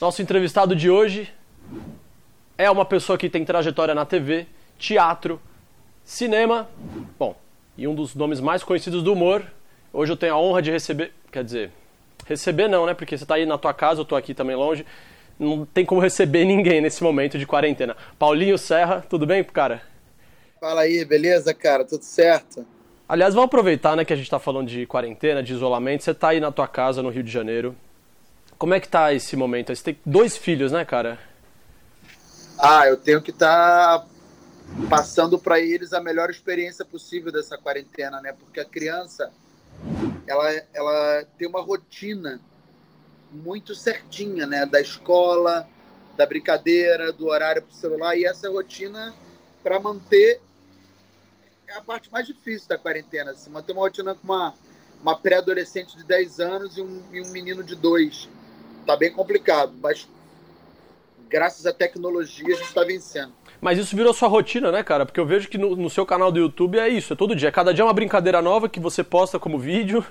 Nosso entrevistado de hoje é uma pessoa que tem trajetória na TV, teatro, cinema, bom, e um dos nomes mais conhecidos do humor. Hoje eu tenho a honra de receber, quer dizer, receber não, né? Porque você está aí na tua casa, eu estou aqui também longe. Não tem como receber ninguém nesse momento de quarentena. Paulinho Serra, tudo bem, cara? Fala aí, beleza, cara? Tudo certo? Aliás, vamos aproveitar, né, que a gente está falando de quarentena, de isolamento. Você está aí na tua casa no Rio de Janeiro. Como é que tá esse momento? Você tem dois filhos, né, cara? Ah, eu tenho que estar tá passando para eles a melhor experiência possível dessa quarentena, né? Porque a criança, ela, ela tem uma rotina muito certinha, né? Da escola, da brincadeira, do horário para o celular. E essa rotina, para manter, é a parte mais difícil da quarentena. Se manter uma rotina com uma, uma pré-adolescente de 10 anos e um, e um menino de 2 tá bem complicado, mas graças à tecnologia a gente está vencendo. Mas isso virou sua rotina, né, cara? Porque eu vejo que no, no, seu canal do YouTube é isso, é todo dia. Cada dia é uma brincadeira nova que você posta como vídeo.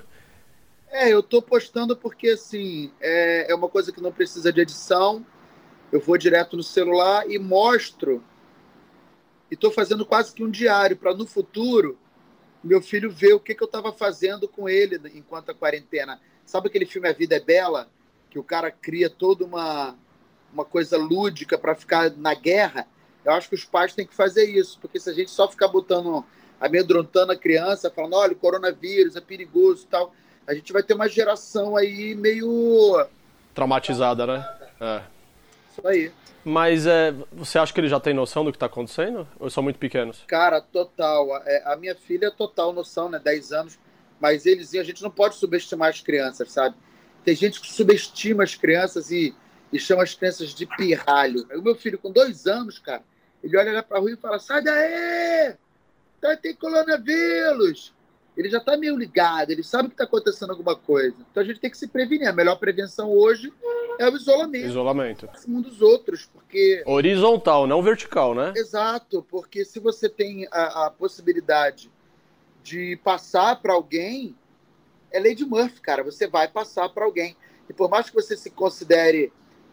É, eu tô postando porque, assim, é, é uma coisa que não precisa de edição. Eu vou direto no celular e mostro. E tô fazendo quase que um diário para no futuro meu filho ver o que, que eu estava fazendo com ele enquanto a quarentena. Sabe aquele filme A Vida é Bela? Que o cara cria toda uma, uma coisa lúdica para ficar na guerra, eu acho que os pais têm que fazer isso, porque se a gente só ficar botando, amedrontando a criança, falando, olha, o coronavírus é perigoso e tal, a gente vai ter uma geração aí meio. Traumatizada, né? É. Isso aí. Mas é, você acha que ele já tem noção do que está acontecendo? Ou são muito pequenos? Cara, total. É, a minha filha é total noção, né? 10 anos. Mas eles, a gente não pode subestimar as crianças, sabe? Tem gente que subestima as crianças e, e chama as crianças de pirralho. O meu filho, com dois anos, cara, ele olha lá para rua e fala: sai daí! Tá, tem coronavírus! Ele já está meio ligado, ele sabe que está acontecendo alguma coisa. Então a gente tem que se prevenir. A melhor prevenção hoje é o isolamento. Isolamento. Um dos outros, porque. Horizontal, não vertical, né? Exato, porque se você tem a, a possibilidade de passar para alguém, é lei de Murphy, cara. Você vai passar para alguém. E por mais que você se considere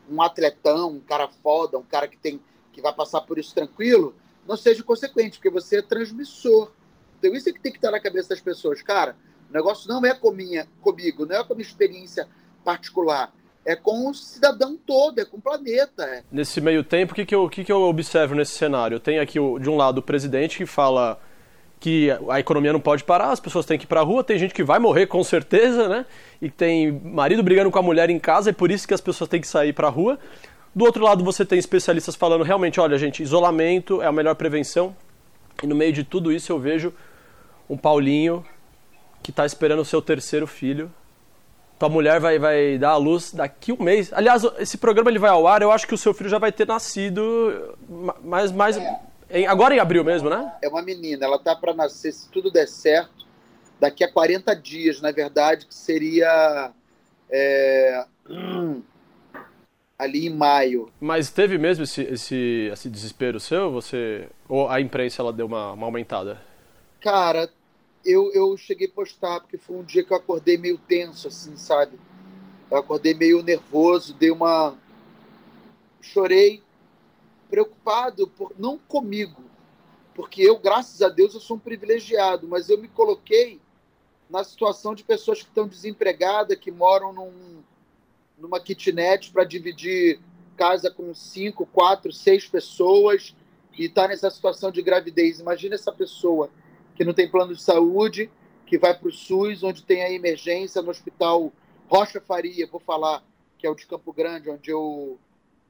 um atletão, um cara foda, um cara que tem que vai passar por isso tranquilo, não seja consequente, porque você é transmissor. Então isso é que tem que estar na cabeça das pessoas. Cara, o negócio não é com minha, comigo, não é com a minha experiência particular. É com o cidadão todo, é com o planeta. É. Nesse meio tempo, o que, que, eu, que, que eu observo nesse cenário? Tem aqui, de um lado, o presidente que fala que a economia não pode parar, as pessoas têm que ir para a rua, tem gente que vai morrer com certeza, né? E tem marido brigando com a mulher em casa, é por isso que as pessoas têm que sair para a rua. Do outro lado, você tem especialistas falando realmente, olha, gente, isolamento é a melhor prevenção. E no meio de tudo isso eu vejo um Paulinho que está esperando o seu terceiro filho. Tua mulher vai, vai dar à luz daqui um mês. Aliás, esse programa ele vai ao ar, eu acho que o seu filho já vai ter nascido mais, mais, é em, agora em abril mesmo, né? É uma menina, ela tá para nascer, se tudo der certo, daqui a 40 dias, na verdade, que seria é, hum, ali em maio. Mas teve mesmo esse, esse, esse desespero seu? Você ou a imprensa ela deu uma, uma aumentada? Cara, eu, eu cheguei a postar porque foi um dia que eu acordei meio tenso, assim, sabe? Eu acordei meio nervoso, dei uma chorei preocupado por, não comigo, porque eu, graças a Deus, eu sou um privilegiado, mas eu me coloquei na situação de pessoas que estão desempregadas, que moram num, numa kitnet para dividir casa com cinco, quatro, seis pessoas e está nessa situação de gravidez. Imagina essa pessoa que não tem plano de saúde, que vai para o SUS, onde tem a emergência no hospital Rocha Faria, vou falar, que é o de Campo Grande, onde eu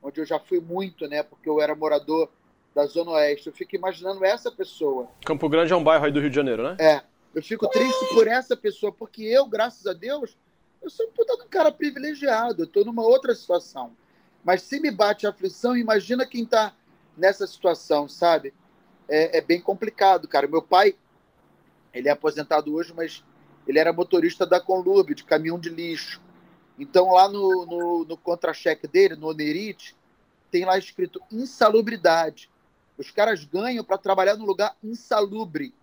onde eu já fui muito, né? Porque eu era morador da Zona Oeste. Eu fico imaginando essa pessoa. Campo Grande é um bairro aí do Rio de Janeiro, né? É. Eu fico triste por essa pessoa, porque eu, graças a Deus, eu sou um puta de um cara privilegiado. Eu tô numa outra situação. Mas se me bate a aflição, imagina quem tá nessa situação, sabe? É, é bem complicado, cara. Meu pai, ele é aposentado hoje, mas ele era motorista da Conlurb, de caminhão de lixo. Então, lá no, no, no contra-cheque dele, no Onerite, tem lá escrito insalubridade. Os caras ganham para trabalhar no lugar insalubre.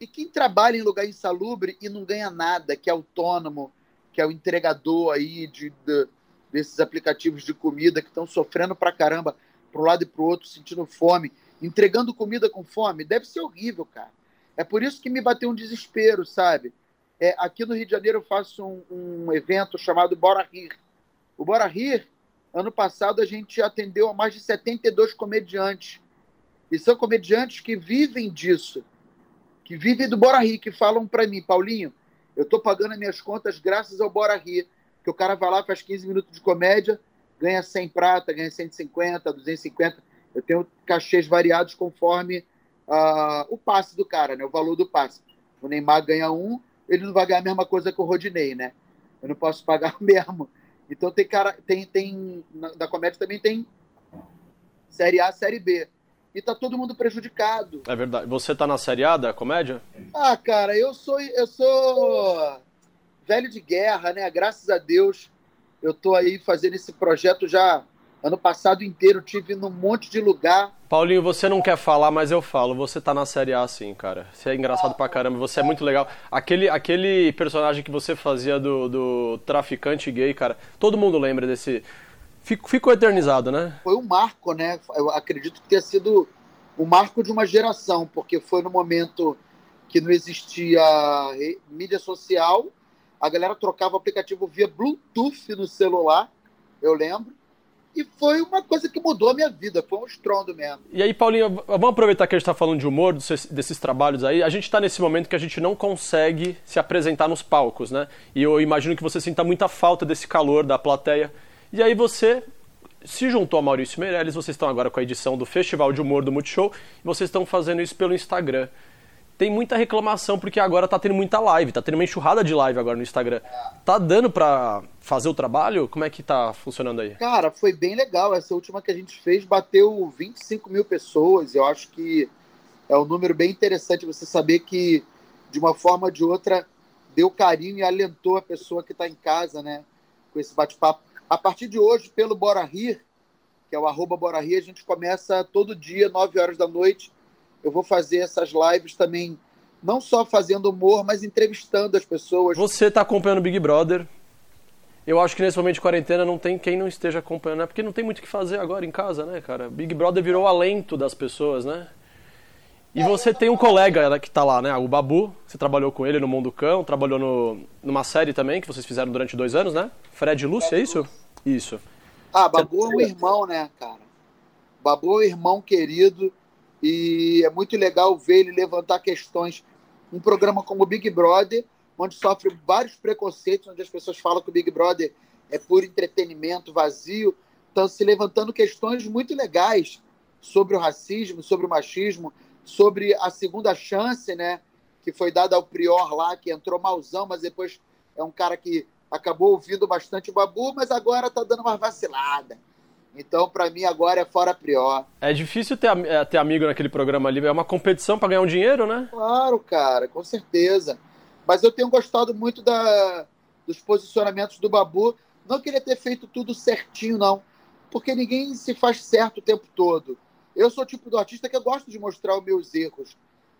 E quem trabalha em lugar insalubre e não ganha nada, que é autônomo, que é o entregador aí de, de desses aplicativos de comida que estão sofrendo pra caramba, pro lado e pro outro, sentindo fome, entregando comida com fome, deve ser horrível, cara. É por isso que me bateu um desespero, sabe? É, aqui no Rio de Janeiro eu faço um, um evento chamado Bora Rir. O Bora Rir, ano passado, a gente atendeu a mais de 72 comediantes. E são comediantes que vivem disso, que vivem do Bora Rir, que falam para mim, Paulinho, eu estou pagando as minhas contas graças ao Bora Rir, que o cara vai lá, faz 15 minutos de comédia, ganha 100 prata, ganha 150, 250. Eu tenho cachês variados conforme uh, o passe do cara, né? o valor do passe. O Neymar ganha um, ele não vai ganhar a mesma coisa que o Rodinei, né? Eu não posso pagar mesmo. Então tem cara, tem, tem na, da comédia também tem série A, série B. E tá todo mundo prejudicado. É verdade. Você tá na série A da comédia? Ah, cara, eu sou eu sou velho de guerra, né? Graças a Deus eu tô aí fazendo esse projeto já Ano passado inteiro tive num monte de lugar. Paulinho, você não quer falar, mas eu falo. Você tá na Série A sim, cara. Você é engraçado pra caramba, você é muito legal. Aquele, aquele personagem que você fazia do, do traficante gay, cara, todo mundo lembra desse. Ficou eternizado, né? Foi um marco, né? Eu acredito que tenha sido o marco de uma geração, porque foi no momento que não existia mídia social, a galera trocava o aplicativo via Bluetooth no celular, eu lembro e foi uma coisa que mudou a minha vida, foi um estrondo mesmo. E aí, Paulinho, vamos aproveitar que a gente está falando de humor, desses, trabalhos aí. A gente está nesse momento que a gente não consegue se apresentar nos palcos, né? E eu imagino que você sinta muita falta desse calor da plateia. E aí você se juntou a Maurício Meirelles, vocês estão agora com a edição do Festival de Humor do Multishow, e vocês estão fazendo isso pelo Instagram tem muita reclamação porque agora tá tendo muita live, tá tendo uma enxurrada de live agora no Instagram. Tá dando para fazer o trabalho? Como é que tá funcionando aí? Cara, foi bem legal. Essa última que a gente fez bateu 25 mil pessoas. Eu acho que é um número bem interessante você saber que, de uma forma ou de outra, deu carinho e alentou a pessoa que está em casa, né? Com esse bate-papo. A partir de hoje, pelo Bora Rir, que é o arroba Bora Rir, a gente começa todo dia, 9 horas da noite, eu vou fazer essas lives também, não só fazendo humor, mas entrevistando as pessoas. Você está acompanhando o Big Brother. Eu acho que nesse momento de quarentena não tem quem não esteja acompanhando, né? Porque não tem muito o que fazer agora em casa, né, cara? Big Brother virou o alento das pessoas, né? E você tem um colega que está lá, né? O Babu, você trabalhou com ele no Mundo Cão, trabalhou no, numa série também que vocês fizeram durante dois anos, né? Fred Lúcia, é isso? Isso. Ah, Babu é um irmão, né, cara? Babu é um irmão querido e é muito legal ver ele levantar questões. Um programa como o Big Brother, onde sofre vários preconceitos, onde as pessoas falam que o Big Brother é por entretenimento vazio, estão se levantando questões muito legais sobre o racismo, sobre o machismo, sobre a segunda chance, né, que foi dada ao Prior lá, que entrou malzão, mas depois é um cara que acabou ouvindo bastante o Babu, mas agora está dando uma vacilada. Então, para mim, agora é fora prior. É difícil ter, é, ter amigo naquele programa ali. É uma competição para ganhar um dinheiro, né? Claro, cara, com certeza. Mas eu tenho gostado muito da, dos posicionamentos do Babu. Não queria ter feito tudo certinho, não. Porque ninguém se faz certo o tempo todo. Eu sou o tipo do artista que eu gosto de mostrar os meus erros.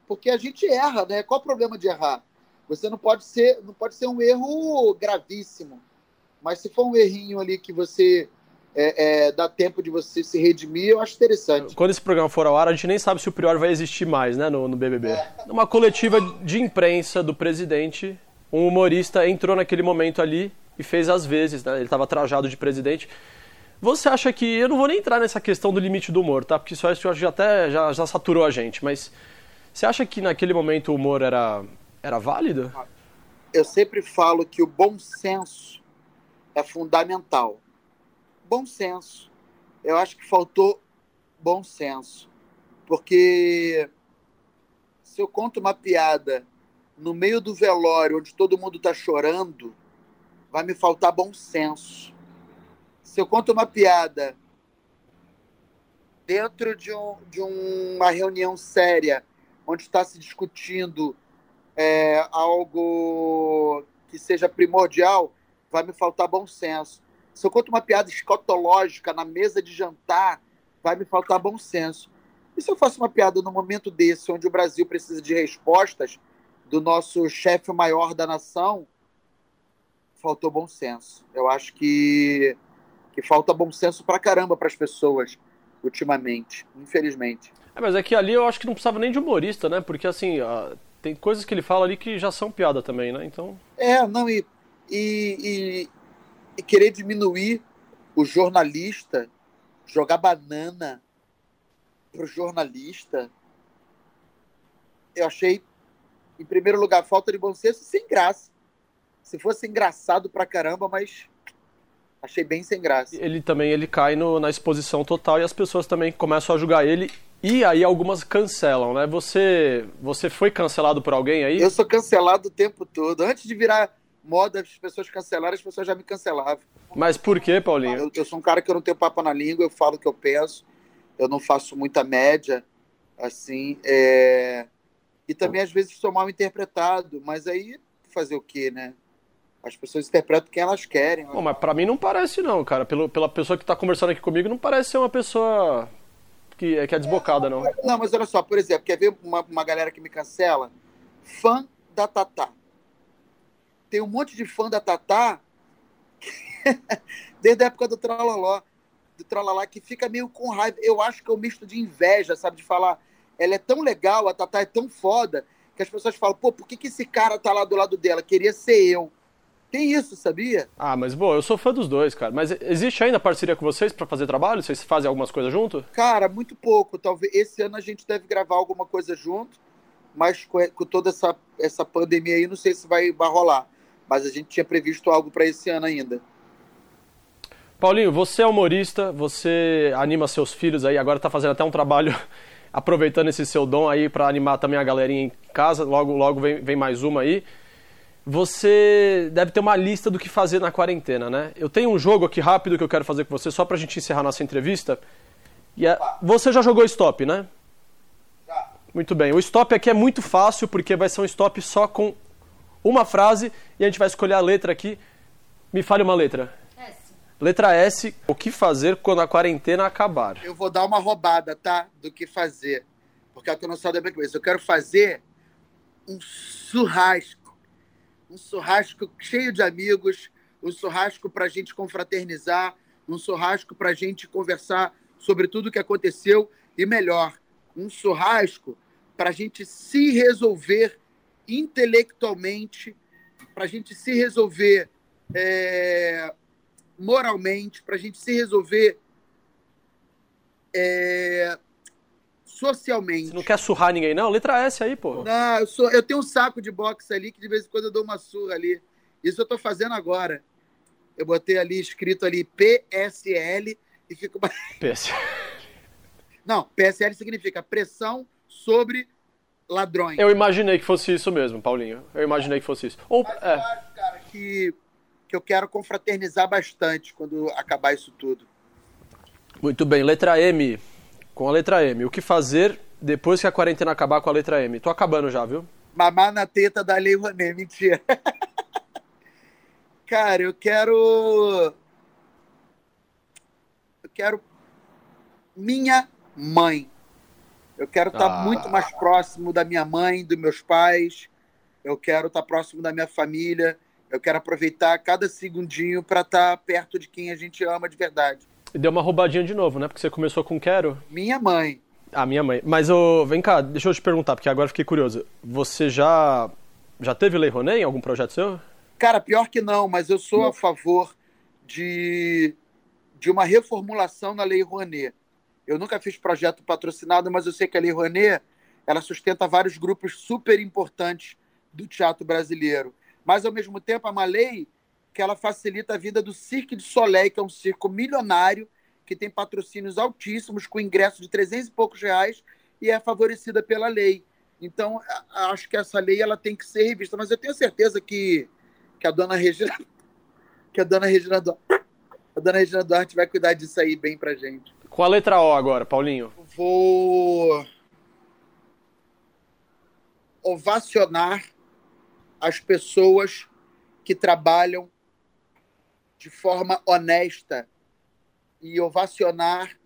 Porque a gente erra, né? Qual o problema de errar? Você não pode ser, não pode ser um erro gravíssimo. Mas se for um errinho ali que você é, é, dá tempo de você se redimir, eu acho interessante. Quando esse programa for ao ar, a gente nem sabe se o Prior vai existir mais, né, no, no BBB. É. Numa coletiva de imprensa do presidente, um humorista entrou naquele momento ali e fez as vezes, né, ele estava trajado de presidente. Você acha que. Eu não vou nem entrar nessa questão do limite do humor, tá? Porque isso acho que já até já, já saturou a gente, mas você acha que naquele momento o humor era, era válido? Eu sempre falo que o bom senso é fundamental bom senso. Eu acho que faltou bom senso. Porque se eu conto uma piada no meio do velório, onde todo mundo está chorando, vai me faltar bom senso. Se eu conto uma piada dentro de, um, de uma reunião séria, onde está se discutindo é, algo que seja primordial, vai me faltar bom senso. Se eu conto uma piada escotológica na mesa de jantar, vai me faltar bom senso. E se eu faço uma piada no momento desse, onde o Brasil precisa de respostas do nosso chefe maior da nação, faltou bom senso. Eu acho que que falta bom senso pra caramba para as pessoas ultimamente, infelizmente. É, mas é que ali eu acho que não precisava nem de humorista, né? Porque assim, tem coisas que ele fala ali que já são piada também, né? Então. É, não, e, e, e, e querer diminuir o jornalista, jogar banana pro jornalista, eu achei, em primeiro lugar, falta de bom senso sem graça. Se fosse engraçado pra caramba, mas achei bem sem graça. Ele também ele cai no, na exposição total e as pessoas também começam a julgar ele e aí algumas cancelam, né? Você você foi cancelado por alguém aí? Eu sou cancelado o tempo todo. Antes de virar moda as pessoas cancelarem, as pessoas já me cancelavam. Mas por que, Paulinho? Eu, eu sou um cara que eu não tenho papo na língua, eu falo o que eu penso, eu não faço muita média, assim, é... e também às vezes sou mal interpretado, mas aí fazer o quê, né? As pessoas interpretam quem elas querem. Bom, mas pra mim não parece não, cara. Pelo, pela pessoa que tá conversando aqui comigo, não parece ser uma pessoa que, é, que é desbocada, não. Não, mas olha só, por exemplo, quer ver uma, uma galera que me cancela? Fã da Tatá. Tem um monte de fã da Tatá desde a época do Tralaló, do Tralalá, que fica meio com raiva. Eu acho que é um misto de inveja, sabe? De falar, ela é tão legal, a Tatá é tão foda, que as pessoas falam, pô, por que, que esse cara tá lá do lado dela? Queria ser eu. Tem isso, sabia? Ah, mas bom, eu sou fã dos dois, cara. Mas existe ainda parceria com vocês para fazer trabalho? Vocês fazem algumas coisas junto? Cara, muito pouco. Talvez esse ano a gente deve gravar alguma coisa junto, mas com, com toda essa, essa pandemia aí, não sei se vai, vai rolar. Mas a gente tinha previsto algo para esse ano ainda. Paulinho, você é humorista, você anima seus filhos aí, agora está fazendo até um trabalho aproveitando esse seu dom aí para animar também a galerinha em casa. Logo, logo vem, vem mais uma aí você deve ter uma lista do que fazer na quarentena, né? Eu tenho um jogo aqui rápido que eu quero fazer com você, só pra gente encerrar nossa entrevista. E é... Você já jogou stop, né? Já. Muito bem. O stop aqui é muito fácil, porque vai ser um stop só com uma frase e a gente vai escolher a letra aqui. Me fale uma letra. S. Letra S. O que fazer quando a quarentena acabar? Eu vou dar uma roubada, tá? Do que fazer. Porque é o que eu não sou da minha cabeça. Eu quero fazer um churrasco um churrasco cheio de amigos, um churrasco para a gente confraternizar, um churrasco para a gente conversar sobre tudo o que aconteceu e, melhor, um churrasco para a gente se resolver intelectualmente, para a gente se resolver é, moralmente, para a gente se resolver é, socialmente. Você não quer surrar ninguém, não? Letra S aí, pô. Não, eu, sou, eu tenho um saco de boxe ali que de vez em quando eu dou uma surra ali. Isso eu tô fazendo agora. Eu botei ali escrito ali PSL e fico. PSL. Não, PSL significa pressão sobre ladrões. Eu imaginei que fosse isso mesmo, Paulinho. Eu imaginei que fosse isso. Ou, Mas é. eu acho, cara, que, que eu quero confraternizar bastante quando acabar isso tudo. Muito bem, letra M com a letra M. O que fazer depois que a quarentena acabar com a letra M? Tô acabando já, viu? Mamar na teta da Lei Rouanet, mentira. Cara, eu quero. Eu quero. Minha mãe. Eu quero estar tá ah. muito mais próximo da minha mãe, dos meus pais. Eu quero estar tá próximo da minha família. Eu quero aproveitar cada segundinho para estar tá perto de quem a gente ama de verdade. E deu uma roubadinha de novo, né? Porque você começou com quero. Minha mãe. Ah, minha mãe. Mas oh, vem cá, deixa eu te perguntar, porque agora fiquei curioso. Você já já teve Lei Rouanet em algum projeto seu? Cara, pior que não, mas eu sou a favor de, de uma reformulação na Lei Rouanet. Eu nunca fiz projeto patrocinado, mas eu sei que a Lei Rouanet ela sustenta vários grupos super importantes do teatro brasileiro. Mas, ao mesmo tempo, é uma lei que ela facilita a vida do Cirque du Soleil, que é um circo milionário, que tem patrocínios altíssimos, com ingresso de 300 e poucos reais, e é favorecida pela lei. Então, acho que essa lei ela tem que ser revista. Mas eu tenho certeza que, que a dona Regina. Que a dona Regina a dona Regina Duarte vai cuidar disso aí bem pra gente. Com a letra O agora, Paulinho? Vou ovacionar as pessoas que trabalham de forma honesta e ovacionar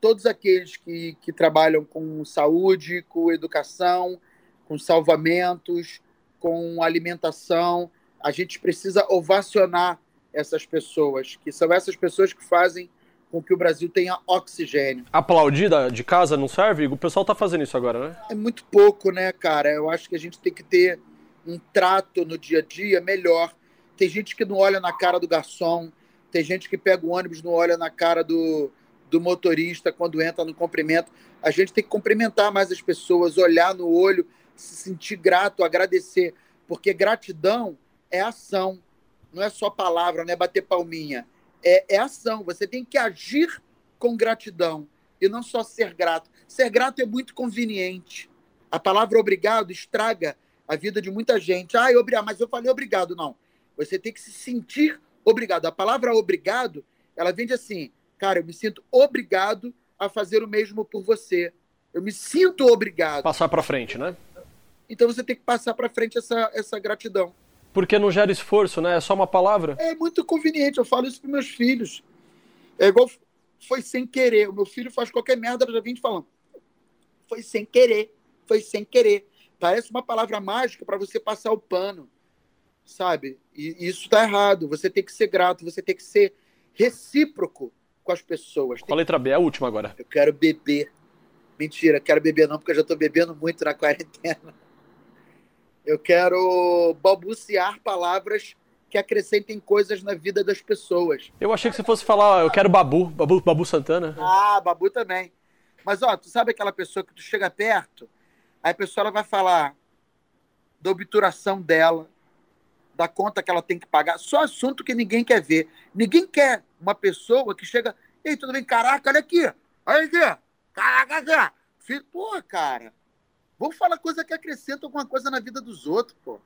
todos aqueles que, que trabalham com saúde, com educação, com salvamentos, com alimentação. A gente precisa ovacionar essas pessoas, que são essas pessoas que fazem com que o Brasil tenha oxigênio. Aplaudir de casa não serve? O pessoal tá fazendo isso agora, né? É muito pouco, né, cara? Eu acho que a gente tem que ter um trato no dia a dia melhor. Tem gente que não olha na cara do garçom, tem gente que pega o ônibus não olha na cara do, do motorista quando entra no cumprimento. A gente tem que cumprimentar mais as pessoas, olhar no olho, se sentir grato, agradecer, porque gratidão é ação, não é só palavra, não é bater palminha é, é ação. Você tem que agir com gratidão e não só ser grato. Ser grato é muito conveniente. A palavra obrigado estraga a vida de muita gente. Ah, obrigado, mas eu falei obrigado. Não. Você tem que se sentir obrigado. A palavra obrigado, ela vem de assim, cara, eu me sinto obrigado a fazer o mesmo por você. Eu me sinto obrigado. Passar para frente, né? Então você tem que passar para frente essa, essa gratidão. Porque não gera esforço, né? É só uma palavra. É muito conveniente, eu falo isso para meus filhos. É igual foi sem querer. O meu filho faz qualquer merda, já vim falando. Foi sem querer, foi sem querer. Parece uma palavra mágica para você passar o pano, sabe? E isso tá errado. Você tem que ser grato, você tem que ser recíproco com as pessoas. Qual a letra B? É a última agora. Eu quero beber. Mentira, quero beber não, porque eu já tô bebendo muito na quarentena. Eu quero balbuciar palavras que acrescentem coisas na vida das pessoas. Eu achei que você fosse falar, eu quero Babu, Babu, Babu Santana. Ah, Babu também. Mas ó, tu sabe aquela pessoa que tu chega perto, aí a pessoa ela vai falar da obturação dela, da conta que ela tem que pagar, só assunto que ninguém quer ver. Ninguém quer uma pessoa que chega, ei, tudo bem? Caraca, olha aqui, olha aqui, caraca, aqui. Pô, cara, Vamos falar coisa que acrescenta alguma coisa na vida dos outros, pô.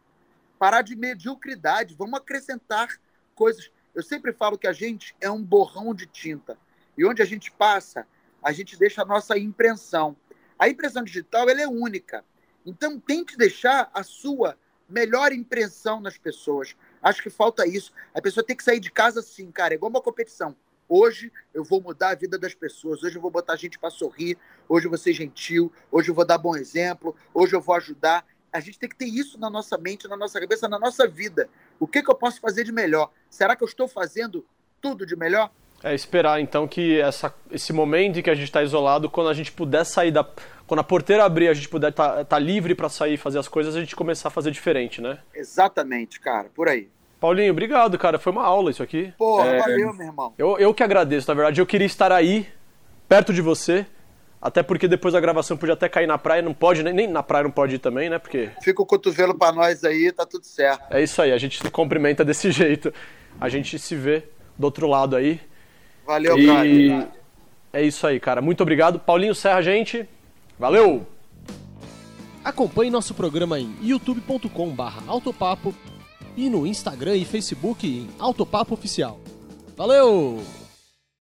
Parar de mediocridade, vamos acrescentar coisas. Eu sempre falo que a gente é um borrão de tinta. E onde a gente passa, a gente deixa a nossa impressão. A impressão digital ela é única. Então tente deixar a sua melhor impressão nas pessoas. Acho que falta isso. A pessoa tem que sair de casa assim, cara, é igual uma competição. Hoje eu vou mudar a vida das pessoas. Hoje eu vou botar gente para sorrir. Hoje eu vou ser gentil. Hoje eu vou dar bom exemplo. Hoje eu vou ajudar. A gente tem que ter isso na nossa mente, na nossa cabeça, na nossa vida. O que, que eu posso fazer de melhor? Será que eu estou fazendo tudo de melhor? É esperar então que essa, esse momento em que a gente está isolado, quando a gente puder sair da. Quando a porteira abrir, a gente puder estar tá, tá livre para sair e fazer as coisas, a gente começar a fazer diferente, né? Exatamente, cara, por aí. Paulinho, obrigado, cara. Foi uma aula isso aqui. Pô, é... valeu, meu irmão. Eu, eu que agradeço, na verdade. Eu queria estar aí, perto de você. Até porque depois da gravação podia até cair na praia, não pode, nem, nem na praia não pode ir também, né? Porque. Fica o cotovelo pra nós aí, tá tudo certo. É isso aí, a gente se cumprimenta desse jeito. A gente se vê do outro lado aí. Valeu, e... É isso aí, cara. Muito obrigado. Paulinho Serra, gente. Valeu! Acompanhe nosso programa em youtube.com/autopapo e no Instagram e Facebook em Autopapo Oficial. Valeu!